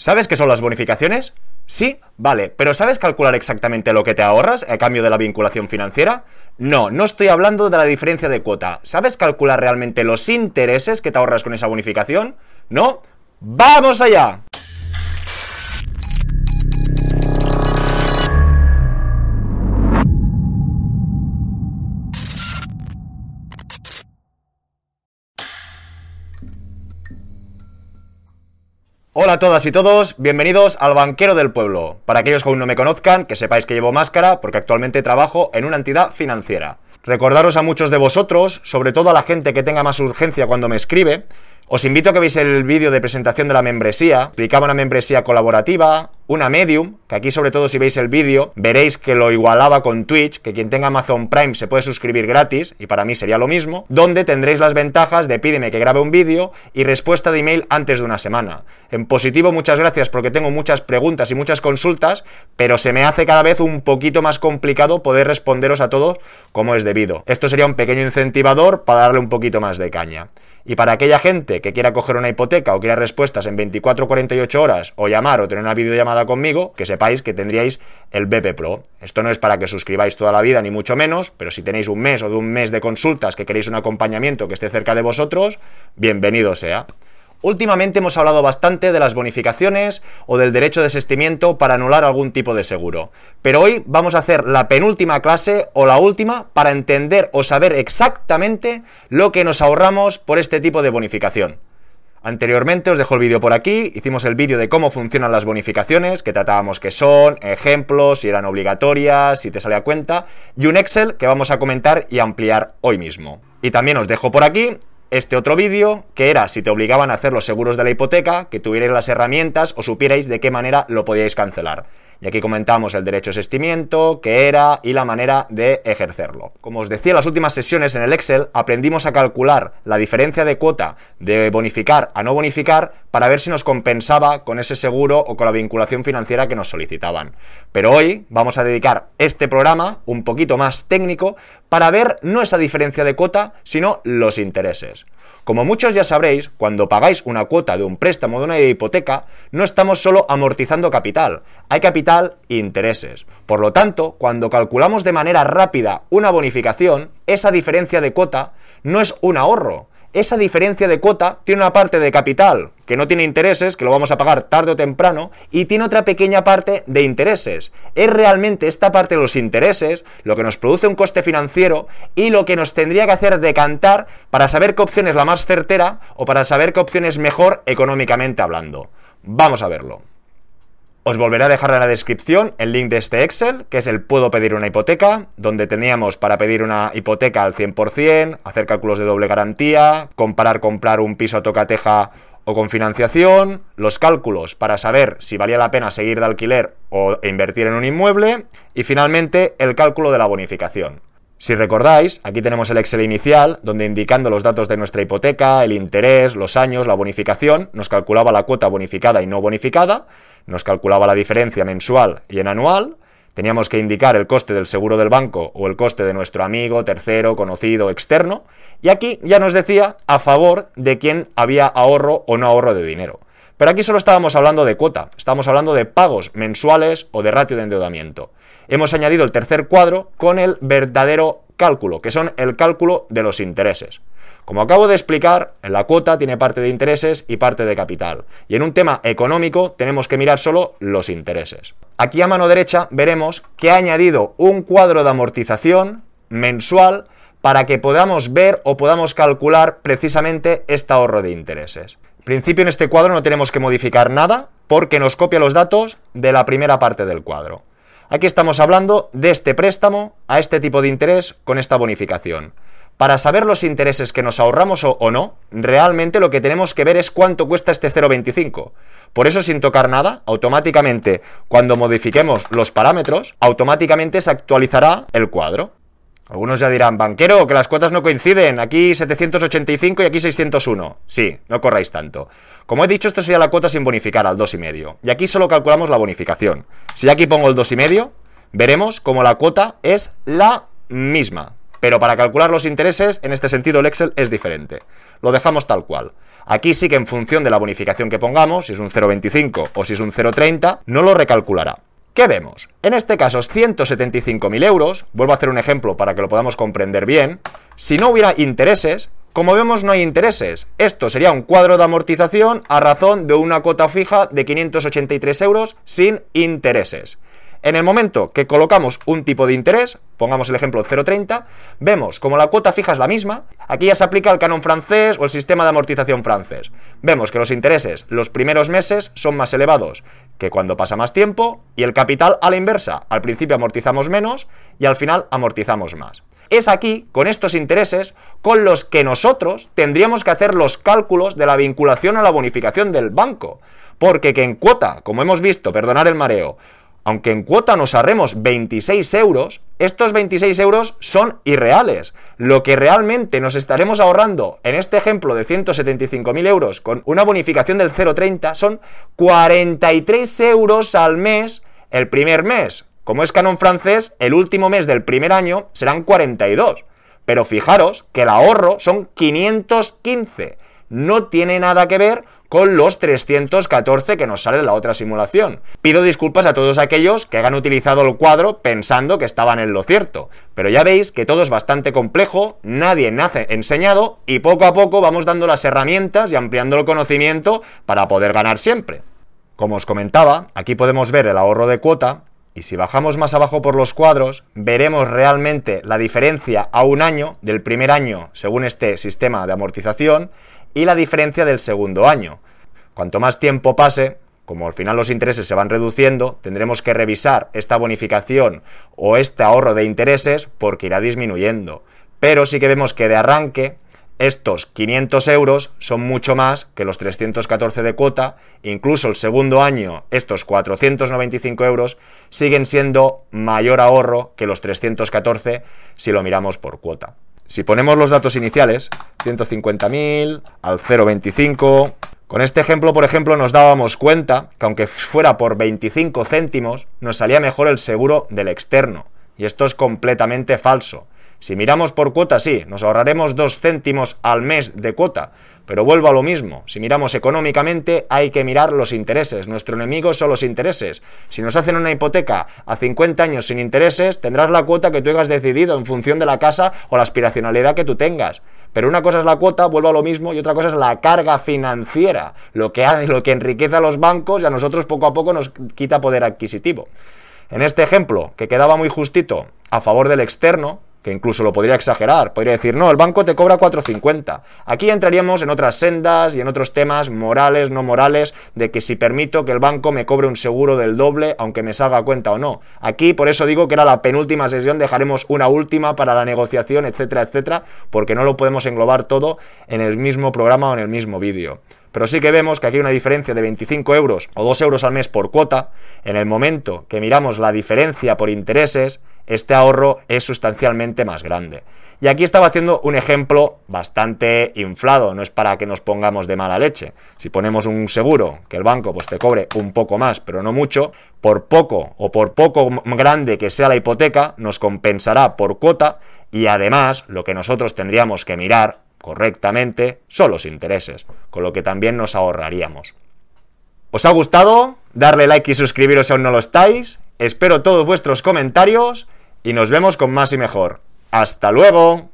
¿Sabes qué son las bonificaciones? Sí, vale, pero ¿sabes calcular exactamente lo que te ahorras a cambio de la vinculación financiera? No, no estoy hablando de la diferencia de cuota. ¿Sabes calcular realmente los intereses que te ahorras con esa bonificación? ¿No? ¡Vamos allá! Hola a todas y todos, bienvenidos al Banquero del Pueblo. Para aquellos que aún no me conozcan, que sepáis que llevo máscara porque actualmente trabajo en una entidad financiera. Recordaros a muchos de vosotros, sobre todo a la gente que tenga más urgencia cuando me escribe, os invito a que veáis el vídeo de presentación de la membresía. Explicaba una membresía colaborativa, una medium, que aquí sobre todo si veis el vídeo veréis que lo igualaba con Twitch, que quien tenga Amazon Prime se puede suscribir gratis, y para mí sería lo mismo, donde tendréis las ventajas de pídeme que grabe un vídeo y respuesta de email antes de una semana. En positivo, muchas gracias porque tengo muchas preguntas y muchas consultas, pero se me hace cada vez un poquito más complicado poder responderos a todos como es debido. Esto sería un pequeño incentivador para darle un poquito más de caña. Y para aquella gente que quiera coger una hipoteca o quiera respuestas en 24 o 48 horas o llamar o tener una videollamada conmigo, que sepáis que tendríais el BP Pro. Esto no es para que suscribáis toda la vida, ni mucho menos, pero si tenéis un mes o de un mes de consultas que queréis un acompañamiento que esté cerca de vosotros, bienvenido sea. Últimamente hemos hablado bastante de las bonificaciones o del derecho de desistimiento para anular algún tipo de seguro. Pero hoy vamos a hacer la penúltima clase o la última para entender o saber exactamente lo que nos ahorramos por este tipo de bonificación. Anteriormente os dejo el vídeo por aquí, hicimos el vídeo de cómo funcionan las bonificaciones, que tratábamos que son, ejemplos, si eran obligatorias, si te sale a cuenta, y un Excel que vamos a comentar y ampliar hoy mismo. Y también os dejo por aquí este otro vídeo, que era si te obligaban a hacer los seguros de la hipoteca, que tuvierais las herramientas o supierais de qué manera lo podíais cancelar. Y aquí comentamos el derecho de asestimiento, qué era y la manera de ejercerlo. Como os decía en las últimas sesiones en el Excel, aprendimos a calcular la diferencia de cuota de bonificar a no bonificar para ver si nos compensaba con ese seguro o con la vinculación financiera que nos solicitaban. Pero hoy vamos a dedicar este programa un poquito más técnico para ver no esa diferencia de cuota, sino los intereses. Como muchos ya sabréis, cuando pagáis una cuota de un préstamo de una hipoteca, no estamos solo amortizando capital, hay capital e intereses. Por lo tanto, cuando calculamos de manera rápida una bonificación, esa diferencia de cuota no es un ahorro, esa diferencia de cuota tiene una parte de capital que no tiene intereses, que lo vamos a pagar tarde o temprano, y tiene otra pequeña parte de intereses. Es realmente esta parte de los intereses lo que nos produce un coste financiero y lo que nos tendría que hacer decantar para saber qué opción es la más certera o para saber qué opción es mejor económicamente hablando. Vamos a verlo. Os volveré a dejar en la descripción el link de este Excel, que es el Puedo pedir una hipoteca, donde teníamos para pedir una hipoteca al 100%, hacer cálculos de doble garantía, comparar comprar un piso a tocateja o con financiación, los cálculos para saber si valía la pena seguir de alquiler o invertir en un inmueble y finalmente el cálculo de la bonificación. Si recordáis, aquí tenemos el Excel inicial, donde indicando los datos de nuestra hipoteca, el interés, los años, la bonificación, nos calculaba la cuota bonificada y no bonificada, nos calculaba la diferencia mensual y en anual, teníamos que indicar el coste del seguro del banco o el coste de nuestro amigo, tercero, conocido, externo, y aquí ya nos decía a favor de quién había ahorro o no ahorro de dinero. Pero aquí solo estábamos hablando de cuota, estábamos hablando de pagos mensuales o de ratio de endeudamiento. Hemos añadido el tercer cuadro con el verdadero cálculo, que son el cálculo de los intereses. Como acabo de explicar, la cuota tiene parte de intereses y parte de capital. Y en un tema económico tenemos que mirar solo los intereses. Aquí a mano derecha veremos que ha añadido un cuadro de amortización mensual para que podamos ver o podamos calcular precisamente este ahorro de intereses. En principio en este cuadro no tenemos que modificar nada porque nos copia los datos de la primera parte del cuadro. Aquí estamos hablando de este préstamo a este tipo de interés con esta bonificación. Para saber los intereses que nos ahorramos o, no, realmente lo que tenemos que ver es cuánto cuesta este 0,25. Por eso, sin tocar nada, automáticamente, cuando modifiquemos los parámetros, automáticamente se actualizará el cuadro. Algunos ya dirán, banquero, que las cuotas no coinciden, aquí 785 y aquí 601. Sí, no corráis tanto. Como he dicho, esto sería la cuota sin bonificar al 2,5. Y aquí solo calculamos la bonificación. Si aquí pongo el 2,5, veremos como la cuota es la misma. Pero para calcular los intereses, en este sentido el Excel es diferente. Lo dejamos tal cual. Aquí sí que en función de la bonificación que pongamos, si es un 0,25 o si es un 0,30, no lo recalculará. ¿Qué vemos? En este caso, 175.000 euros, vuelvo a hacer un ejemplo para que lo podamos comprender bien, si no hubiera intereses, como vemos no hay intereses. Esto sería un cuadro de amortización a razón de una cuota fija de 583 euros sin intereses. En el momento que colocamos un tipo de interés, pongamos el ejemplo 0,30, vemos como la cuota fija es la misma, aquí ya se aplica el canon francés o el sistema de amortización francés. Vemos que los intereses los primeros meses son más elevados que cuando pasa más tiempo y el capital a la inversa. Al principio amortizamos menos y al final amortizamos más. Es aquí, con estos intereses, con los que nosotros tendríamos que hacer los cálculos de la vinculación a la bonificación del banco. Porque que en cuota, como hemos visto, perdonar el mareo, aunque en cuota nos ahorremos 26 euros, estos 26 euros son irreales. Lo que realmente nos estaremos ahorrando en este ejemplo de 175.000 euros con una bonificación del 0,30 son 43 euros al mes el primer mes. Como es canon francés, el último mes del primer año serán 42. Pero fijaros que el ahorro son 515. No tiene nada que ver con los 314 que nos sale en la otra simulación. Pido disculpas a todos aquellos que hayan utilizado el cuadro pensando que estaban en lo cierto, pero ya veis que todo es bastante complejo, nadie nace enseñado y poco a poco vamos dando las herramientas y ampliando el conocimiento para poder ganar siempre. Como os comentaba, aquí podemos ver el ahorro de cuota y si bajamos más abajo por los cuadros, veremos realmente la diferencia a un año del primer año según este sistema de amortización y la diferencia del segundo año. Cuanto más tiempo pase, como al final los intereses se van reduciendo, tendremos que revisar esta bonificación o este ahorro de intereses porque irá disminuyendo. Pero sí que vemos que de arranque estos 500 euros son mucho más que los 314 de cuota, incluso el segundo año estos 495 euros siguen siendo mayor ahorro que los 314 si lo miramos por cuota. Si ponemos los datos iniciales, 150.000 al 0,25, con este ejemplo, por ejemplo, nos dábamos cuenta que aunque fuera por 25 céntimos, nos salía mejor el seguro del externo. Y esto es completamente falso. Si miramos por cuota, sí, nos ahorraremos 2 céntimos al mes de cuota, pero vuelvo a lo mismo. Si miramos económicamente, hay que mirar los intereses. Nuestro enemigo son los intereses. Si nos hacen una hipoteca a 50 años sin intereses, tendrás la cuota que tú hayas decidido en función de la casa o la aspiracionalidad que tú tengas. Pero una cosa es la cuota, vuelvo a lo mismo, y otra cosa es la carga financiera, lo que, lo que enriquece a los bancos y a nosotros poco a poco nos quita poder adquisitivo. En este ejemplo, que quedaba muy justito a favor del externo, que incluso lo podría exagerar, podría decir, no, el banco te cobra 4,50. Aquí entraríamos en otras sendas y en otros temas morales, no morales, de que si permito que el banco me cobre un seguro del doble, aunque me salga a cuenta o no. Aquí, por eso digo que era la penúltima sesión, dejaremos una última para la negociación, etcétera, etcétera, porque no lo podemos englobar todo en el mismo programa o en el mismo vídeo. Pero sí que vemos que aquí hay una diferencia de 25 euros o 2 euros al mes por cuota. En el momento que miramos la diferencia por intereses, este ahorro es sustancialmente más grande. Y aquí estaba haciendo un ejemplo bastante inflado, no es para que nos pongamos de mala leche. Si ponemos un seguro que el banco pues te cobre un poco más, pero no mucho, por poco o por poco grande que sea la hipoteca, nos compensará por cuota y además lo que nosotros tendríamos que mirar correctamente son los intereses, con lo que también nos ahorraríamos. ¿Os ha gustado? Darle like y suscribiros si aún no lo estáis. Espero todos vuestros comentarios y nos vemos con más y mejor. ¡Hasta luego!